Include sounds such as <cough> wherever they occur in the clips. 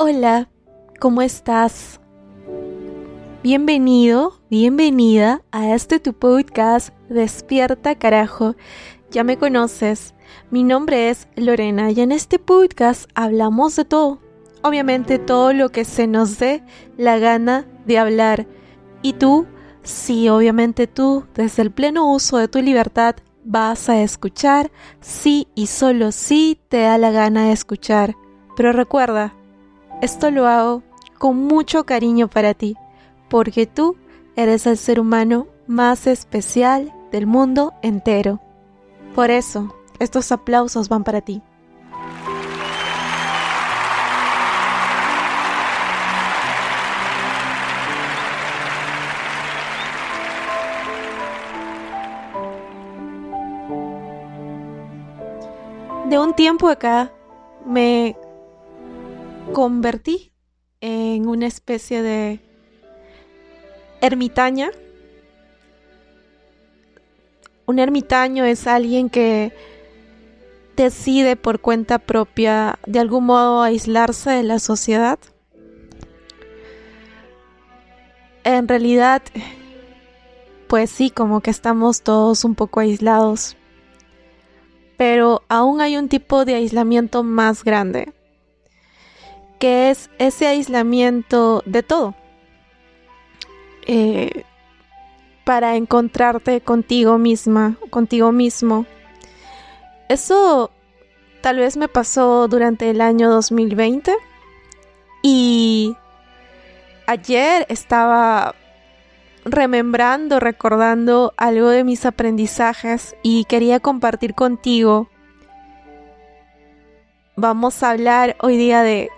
Hola, ¿cómo estás? Bienvenido, bienvenida a este tu podcast Despierta carajo. Ya me conoces, mi nombre es Lorena y en este podcast hablamos de todo. Obviamente todo lo que se nos dé la gana de hablar. Y tú, sí, obviamente tú, desde el pleno uso de tu libertad, vas a escuchar sí y solo sí te da la gana de escuchar. Pero recuerda, esto lo hago con mucho cariño para ti, porque tú eres el ser humano más especial del mundo entero. Por eso, estos aplausos van para ti. De un tiempo acá me convertí en una especie de ermitaña. Un ermitaño es alguien que decide por cuenta propia de algún modo aislarse de la sociedad. En realidad, pues sí, como que estamos todos un poco aislados. Pero aún hay un tipo de aislamiento más grande que es ese aislamiento de todo. Eh, para encontrarte contigo misma, contigo mismo. Eso tal vez me pasó durante el año 2020 y ayer estaba remembrando, recordando algo de mis aprendizajes y quería compartir contigo. Vamos a hablar hoy día de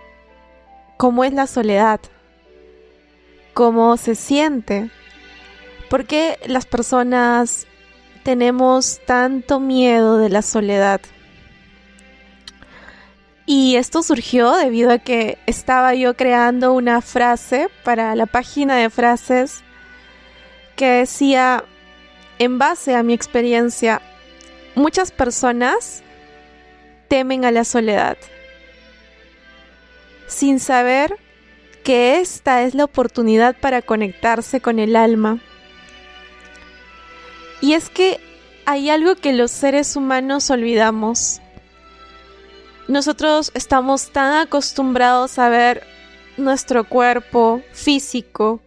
cómo es la soledad, cómo se siente, por qué las personas tenemos tanto miedo de la soledad. Y esto surgió debido a que estaba yo creando una frase para la página de frases que decía, en base a mi experiencia, muchas personas temen a la soledad sin saber que esta es la oportunidad para conectarse con el alma. Y es que hay algo que los seres humanos olvidamos. Nosotros estamos tan acostumbrados a ver nuestro cuerpo físico,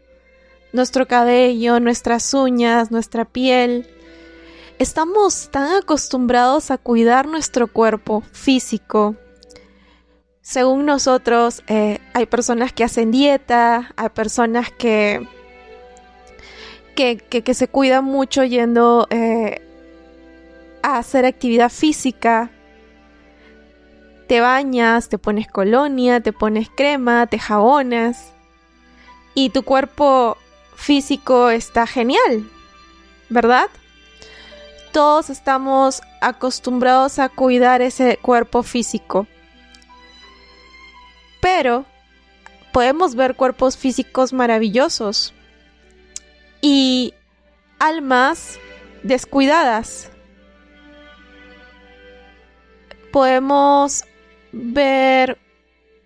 nuestro cabello, nuestras uñas, nuestra piel. Estamos tan acostumbrados a cuidar nuestro cuerpo físico, según nosotros, eh, hay personas que hacen dieta, hay personas que, que, se cuidan mucho yendo eh, a hacer actividad física. Te bañas, te pones colonia, te pones crema, te jabonas. Y tu cuerpo físico está genial, ¿verdad? Todos estamos acostumbrados a cuidar ese cuerpo físico pero podemos ver cuerpos físicos maravillosos y almas descuidadas. Podemos ver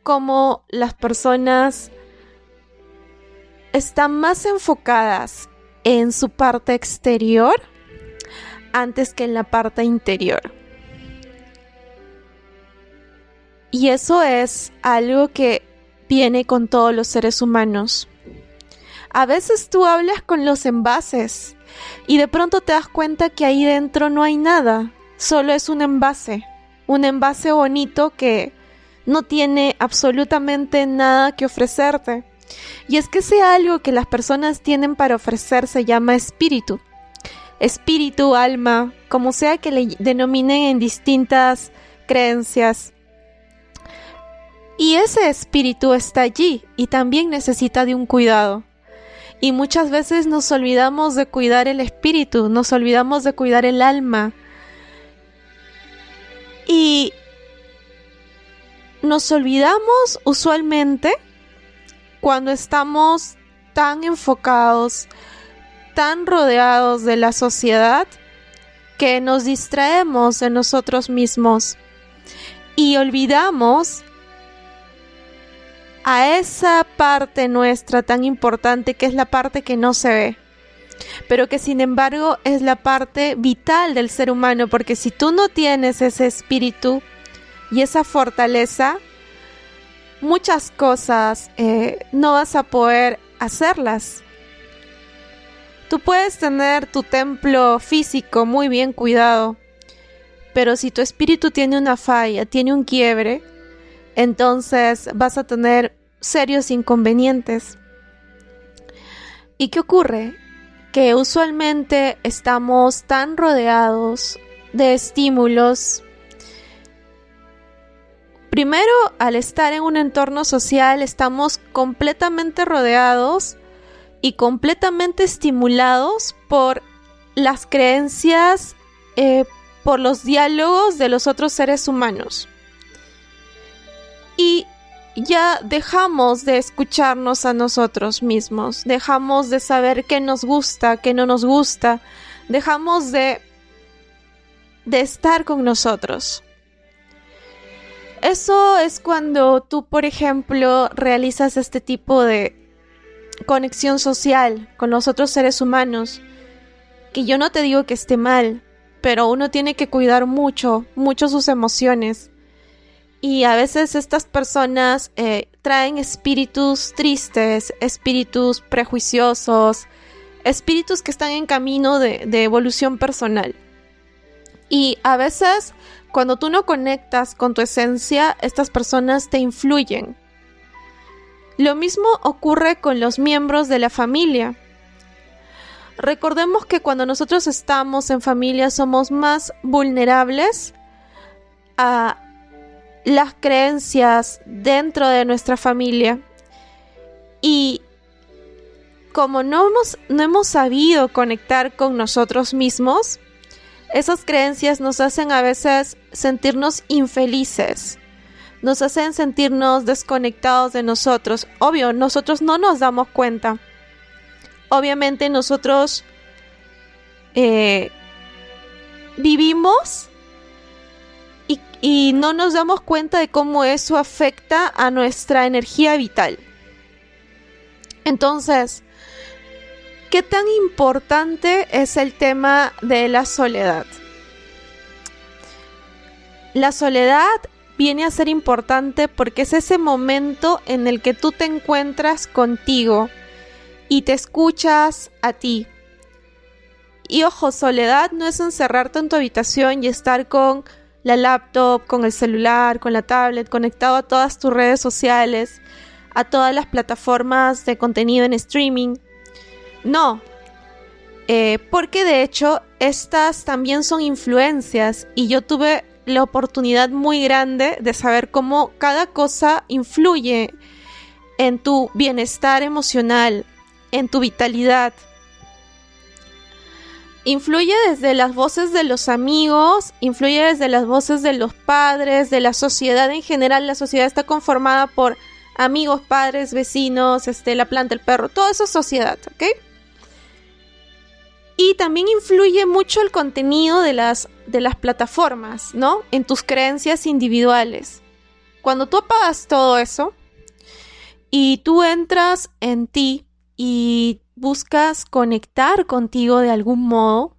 cómo las personas están más enfocadas en su parte exterior antes que en la parte interior. Y eso es algo que viene con todos los seres humanos. A veces tú hablas con los envases y de pronto te das cuenta que ahí dentro no hay nada, solo es un envase, un envase bonito que no tiene absolutamente nada que ofrecerte. Y es que ese algo que las personas tienen para ofrecer se llama espíritu. espíritu, alma, como sea que le denominen en distintas creencias. Y ese espíritu está allí y también necesita de un cuidado. Y muchas veces nos olvidamos de cuidar el espíritu, nos olvidamos de cuidar el alma. Y nos olvidamos usualmente cuando estamos tan enfocados, tan rodeados de la sociedad, que nos distraemos de nosotros mismos y olvidamos a esa parte nuestra tan importante que es la parte que no se ve, pero que sin embargo es la parte vital del ser humano, porque si tú no tienes ese espíritu y esa fortaleza, muchas cosas eh, no vas a poder hacerlas. Tú puedes tener tu templo físico muy bien cuidado, pero si tu espíritu tiene una falla, tiene un quiebre, entonces vas a tener serios inconvenientes. ¿Y qué ocurre? Que usualmente estamos tan rodeados de estímulos. Primero, al estar en un entorno social, estamos completamente rodeados y completamente estimulados por las creencias, eh, por los diálogos de los otros seres humanos. Y ya dejamos de escucharnos a nosotros mismos, dejamos de saber qué nos gusta, qué no nos gusta, dejamos de, de estar con nosotros. Eso es cuando tú, por ejemplo, realizas este tipo de conexión social con los otros seres humanos, que yo no te digo que esté mal, pero uno tiene que cuidar mucho, mucho sus emociones y a veces estas personas eh, traen espíritus tristes, espíritus prejuiciosos, espíritus que están en camino de, de evolución personal. Y a veces cuando tú no conectas con tu esencia, estas personas te influyen. Lo mismo ocurre con los miembros de la familia. Recordemos que cuando nosotros estamos en familia somos más vulnerables a las creencias dentro de nuestra familia. Y como no hemos, no hemos sabido conectar con nosotros mismos, esas creencias nos hacen a veces sentirnos infelices, nos hacen sentirnos desconectados de nosotros. Obvio, nosotros no nos damos cuenta. Obviamente nosotros eh, vivimos y no nos damos cuenta de cómo eso afecta a nuestra energía vital. Entonces, ¿qué tan importante es el tema de la soledad? La soledad viene a ser importante porque es ese momento en el que tú te encuentras contigo y te escuchas a ti. Y ojo, soledad no es encerrarte en tu habitación y estar con la laptop, con el celular, con la tablet, conectado a todas tus redes sociales, a todas las plataformas de contenido en streaming. No, eh, porque de hecho estas también son influencias y yo tuve la oportunidad muy grande de saber cómo cada cosa influye en tu bienestar emocional, en tu vitalidad, influye desde las voces de los amigos, influye desde las voces de los padres, de la sociedad en general. La sociedad está conformada por amigos, padres, vecinos, este, la planta, el perro, todo eso es sociedad, ¿ok? Y también influye mucho el contenido de las, de las plataformas, ¿no? En tus creencias individuales. Cuando tú apagas todo eso y tú entras en ti y buscas conectar contigo de algún modo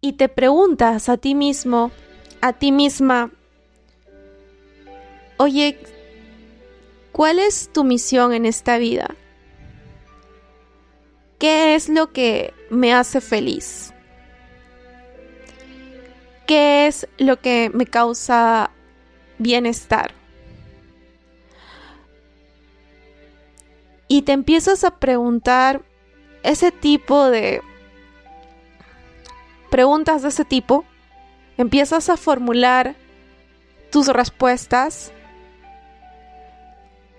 y te preguntas a ti mismo, a ti misma, oye, ¿cuál es tu misión en esta vida? ¿Qué es lo que me hace feliz? ¿Qué es lo que me causa bienestar? Y te empiezas a preguntar ese tipo de preguntas de ese tipo, empiezas a formular tus respuestas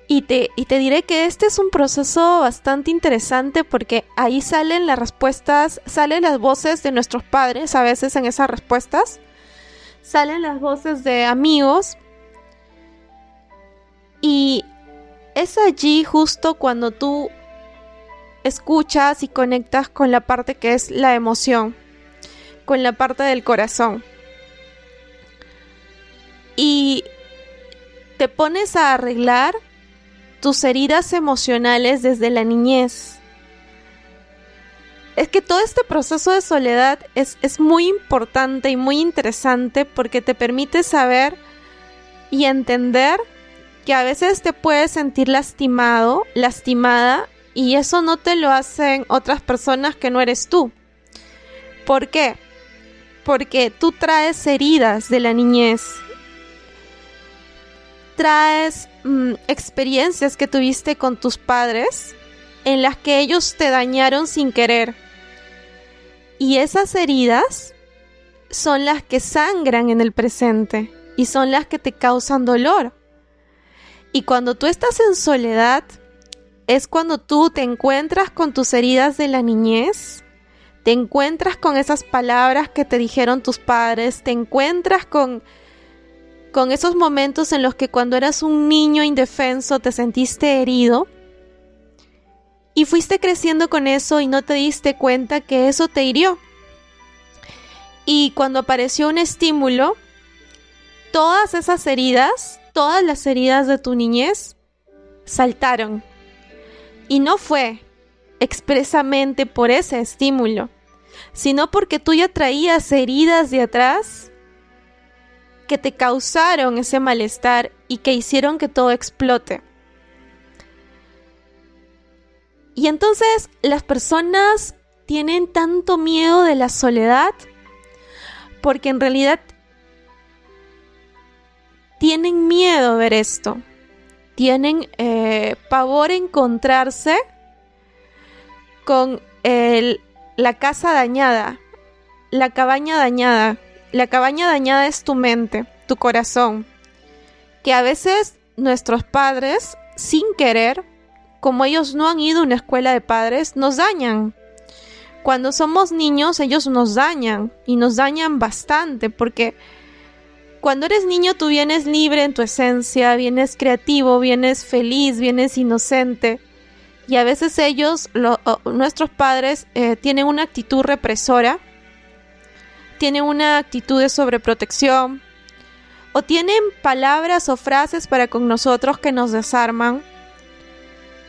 y te, y te diré que este es un proceso bastante interesante porque ahí salen las respuestas, salen las voces de nuestros padres a veces en esas respuestas, salen las voces de amigos y es allí justo cuando tú escuchas y conectas con la parte que es la emoción, con la parte del corazón. Y te pones a arreglar tus heridas emocionales desde la niñez. Es que todo este proceso de soledad es, es muy importante y muy interesante porque te permite saber y entender que a veces te puedes sentir lastimado, lastimada, y eso no te lo hacen otras personas que no eres tú. ¿Por qué? Porque tú traes heridas de la niñez, traes mm, experiencias que tuviste con tus padres en las que ellos te dañaron sin querer. Y esas heridas son las que sangran en el presente y son las que te causan dolor. Y cuando tú estás en soledad, es cuando tú te encuentras con tus heridas de la niñez, te encuentras con esas palabras que te dijeron tus padres, te encuentras con con esos momentos en los que cuando eras un niño indefenso te sentiste herido y fuiste creciendo con eso y no te diste cuenta que eso te hirió. Y cuando apareció un estímulo, todas esas heridas, todas las heridas de tu niñez, saltaron. Y no fue expresamente por ese estímulo, sino porque tú ya traías heridas de atrás que te causaron ese malestar y que hicieron que todo explote. Y entonces las personas tienen tanto miedo de la soledad porque en realidad tienen miedo a ver esto. Tienen eh, pavor encontrarse con la casa dañada, la cabaña dañada, la cabaña dañada es tu mente, tu corazón, que a veces nuestros padres, sin querer, como ellos no han ido a una escuela de padres, nos dañan. Cuando somos niños, ellos nos dañan y nos dañan bastante porque cuando eres niño tú vienes libre en tu esencia, vienes creativo, vienes feliz, vienes inocente. Y a veces ellos, nuestros padres, eh, tienen una actitud represora tienen una actitud de sobreprotección o tienen palabras o frases para con nosotros que nos desarman,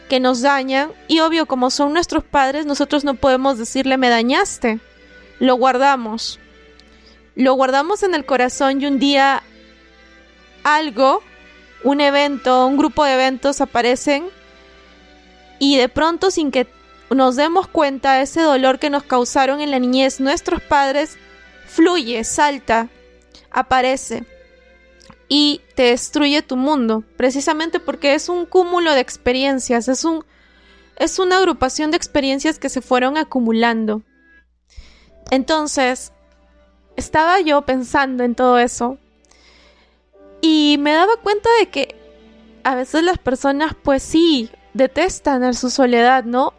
que nos dañan. Y obvio como son nuestros padres nosotros no podemos decirle me dañaste, lo guardamos, lo guardamos en el corazón y un día algo, un evento, un grupo de eventos aparecen y de pronto sin que nos demos cuenta ese dolor que nos causaron en la niñez nuestros padres fluye, salta, aparece y te destruye tu mundo, precisamente porque es un cúmulo de experiencias, es un es una agrupación de experiencias que se fueron acumulando. Entonces, estaba yo pensando en todo eso y me daba cuenta de que a veces las personas pues sí detestan su soledad, ¿no?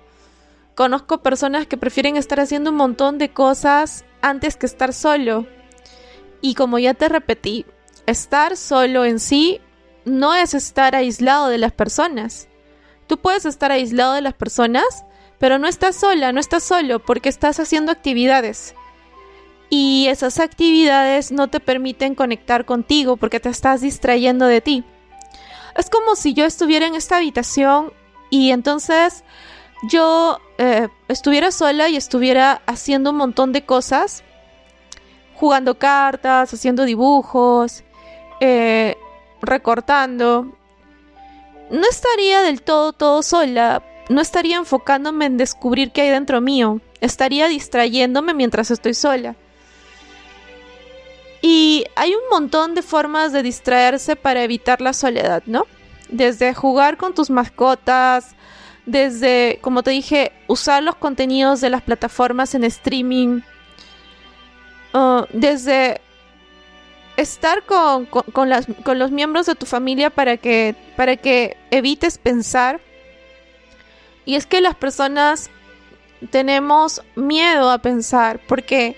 Conozco personas que prefieren estar haciendo un montón de cosas antes que estar solo. Y como ya te repetí, estar solo en sí no es estar aislado de las personas. Tú puedes estar aislado de las personas, pero no estás sola, no estás solo, porque estás haciendo actividades. Y esas actividades no te permiten conectar contigo porque te estás distrayendo de ti. Es como si yo estuviera en esta habitación y entonces yo eh, estuviera sola y estuviera haciendo un montón de cosas, jugando cartas, haciendo dibujos, eh, recortando, no estaría del todo, todo sola, no estaría enfocándome en descubrir qué hay dentro mío, estaría distrayéndome mientras estoy sola. Y hay un montón de formas de distraerse para evitar la soledad, ¿no? Desde jugar con tus mascotas, desde, como te dije, usar los contenidos de las plataformas en streaming, uh, desde estar con, con, los miembros de tu familia para que, para que evites pensar. Y es que las personas tenemos miedo a pensar porque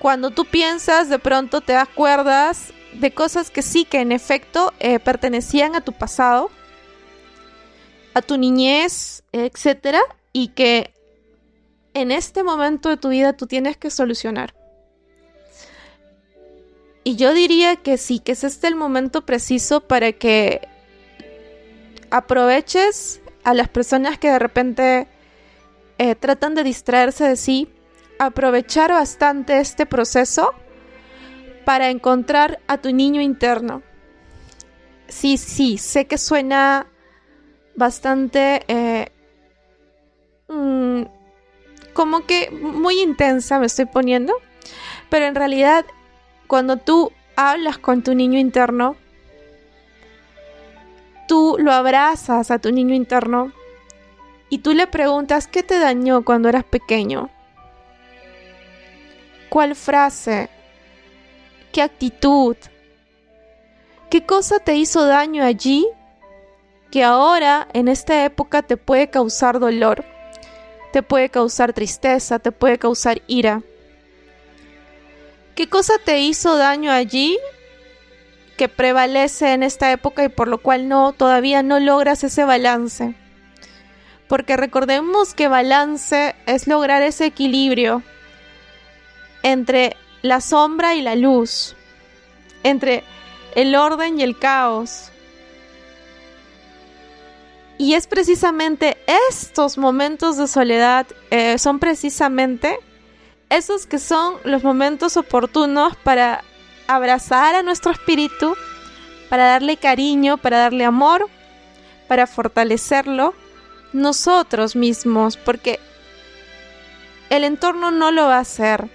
cuando tú piensas de pronto te acuerdas de cosas que sí, que en efecto eh, pertenecían a tu pasado a tu niñez, etcétera, y que en este momento de tu vida tú tienes que solucionar. Y yo diría que sí, que es este el momento preciso para que aproveches a las personas que de repente eh, tratan de distraerse de sí, aprovechar bastante este proceso para encontrar a tu niño interno. Sí, sí, sé que suena bastante eh, mm, como que muy intensa me estoy poniendo, pero en realidad cuando tú hablas con tu niño interno, tú lo abrazas a tu niño interno y tú le preguntas qué te dañó cuando eras pequeño. ¿Cuál frase? ¿Qué actitud? ¿Qué cosa te hizo daño allí que ahora en esta época te puede causar dolor, te puede causar tristeza, te puede causar ira. ¿Qué cosa te hizo daño allí que prevalece en esta época y por lo cual no todavía no logras ese balance? Porque recordemos que balance es lograr ese equilibrio entre la sombra y la luz, entre el orden y el caos, y es precisamente estos momentos de soledad, eh, son precisamente esos que son los momentos oportunos para abrazar a nuestro espíritu, para darle cariño, para darle amor, para fortalecerlo nosotros mismos, porque el entorno no lo va a hacer.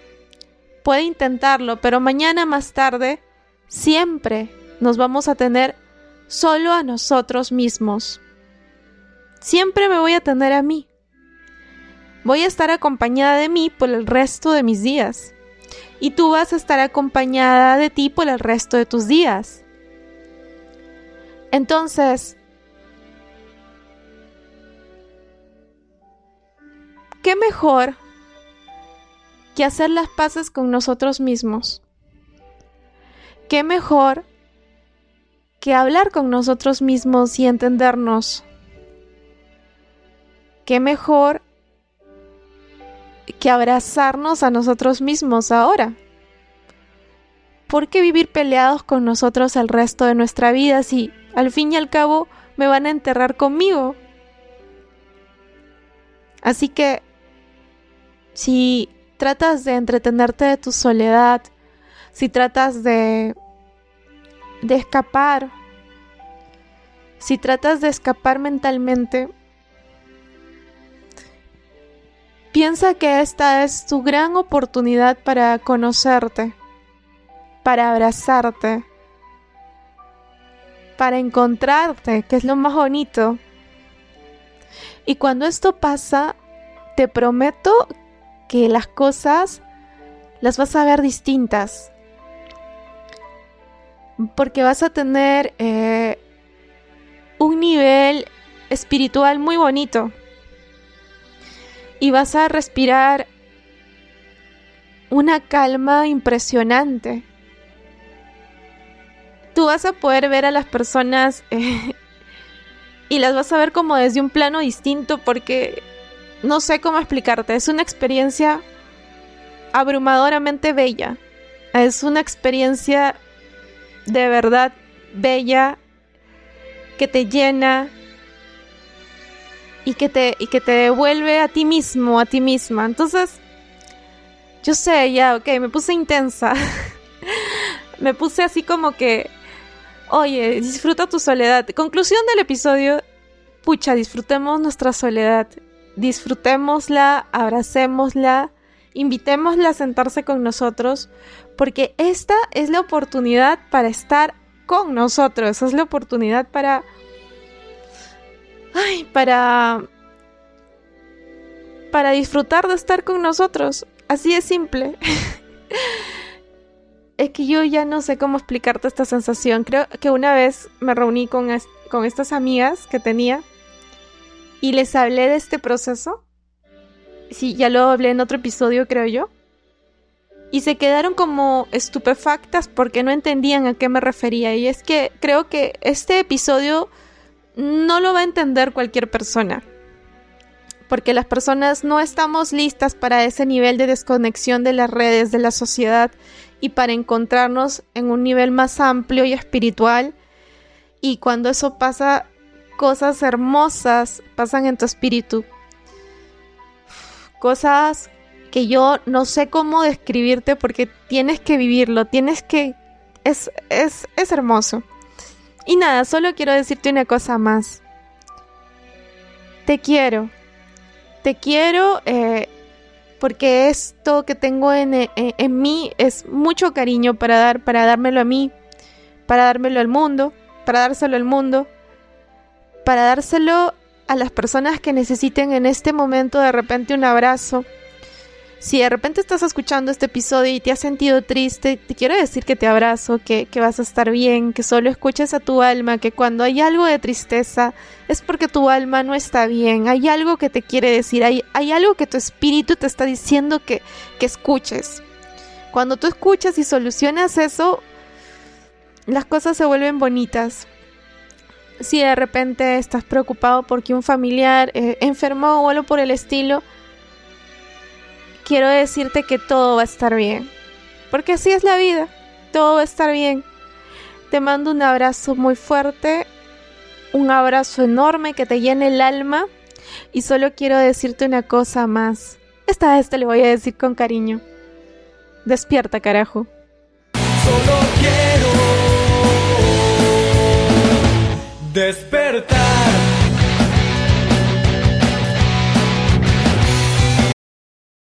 Puede intentarlo, pero mañana más tarde siempre nos vamos a tener solo a nosotros mismos. Siempre me voy a tener a mí. Voy a estar acompañada de mí por el resto de mis días. Y tú vas a estar acompañada de ti por el resto de tus días. Entonces, ¿qué mejor que hacer las paces con nosotros mismos? ¿Qué mejor que hablar con nosotros mismos y entendernos? qué mejor que abrazarnos a nosotros mismos ahora. ¿Por qué vivir peleados con nosotros el resto de nuestra vida si al fin y al cabo me van a enterrar conmigo? Así que si tratas de entretenerte de tu soledad, si tratas de de escapar, si tratas de escapar mentalmente, Piensa que esta es tu gran oportunidad para conocerte, para abrazarte, para encontrarte, que es lo más bonito. Y cuando esto pasa, te prometo que las cosas las vas a ver distintas. Porque vas a tener eh, un nivel espiritual muy bonito y vas a respirar una calma impresionante. Tú vas a poder ver a las personas eh, <laughs> y las vas a ver como desde un plano distinto porque no sé cómo explicarte. Es una experiencia abrumadoramente bella. Es una experiencia de verdad bella que te llena, y que te, y que te devuelve a ti mismo, a ti misma. Entonces, yo sé, ya, ok, me puse intensa. <laughs> me puse así como que, oye, disfruta tu soledad. Conclusión del episodio, pucha, disfrutemos nuestra soledad. Disfrutémosla, abracémosla, invitémosla a sentarse con nosotros, porque esta es la oportunidad para estar con nosotros, es la oportunidad para Ay, para para disfrutar de estar con nosotros. Así es simple. <laughs> es que yo ya no sé cómo explicarte esta sensación. Creo que una vez me reuní con, con estas amigas que tenía y les hablé de este proceso. Sí, ya lo hablé en otro episodio, creo yo. Y se quedaron como estupefactas porque no entendían a qué me refería. Y es que creo que este episodio no lo va a entender cualquier persona. Porque las personas no estamos listas para ese nivel de desconexión de las redes, de la sociedad y para encontrarnos en un nivel más amplio y espiritual. Y cuando eso pasa, cosas hermosas pasan en tu espíritu. Cosas que yo no sé cómo describirte porque tienes que vivirlo, tienes que... Es, es, es hermoso. Y nada, solo quiero decirte una cosa más. Te quiero. Te quiero eh, porque esto que tengo en, en, en, mí es mucho cariño para dar, para dármelo a mí, para dármelo al mundo, para dárselo al mundo, para dárselo a las personas que necesiten en este momento de repente un abrazo, si de repente estás escuchando este episodio y te has sentido triste, te quiero decir que te abrazo, que, vas a estar bien, que solo escuches a tu alma, que cuando hay algo de tristeza es porque tu alma no está bien, hay algo que te quiere decir, hay, hay algo que tu espíritu te está diciendo que, que escuches. Cuando tú escuchas y solucionas eso, las cosas se vuelven bonitas. Si de repente estás preocupado porque un familiar eh, enfermó o algo por el estilo, quiero decirte que todo va a estar bien. Porque así es la vida, todo va a estar bien. Te mando un abrazo muy fuerte, un abrazo enorme que te llene el alma y solo quiero decirte una cosa más. Esta vez te lo voy a decir con cariño. Despierta, carajo. Solo quiero despertar.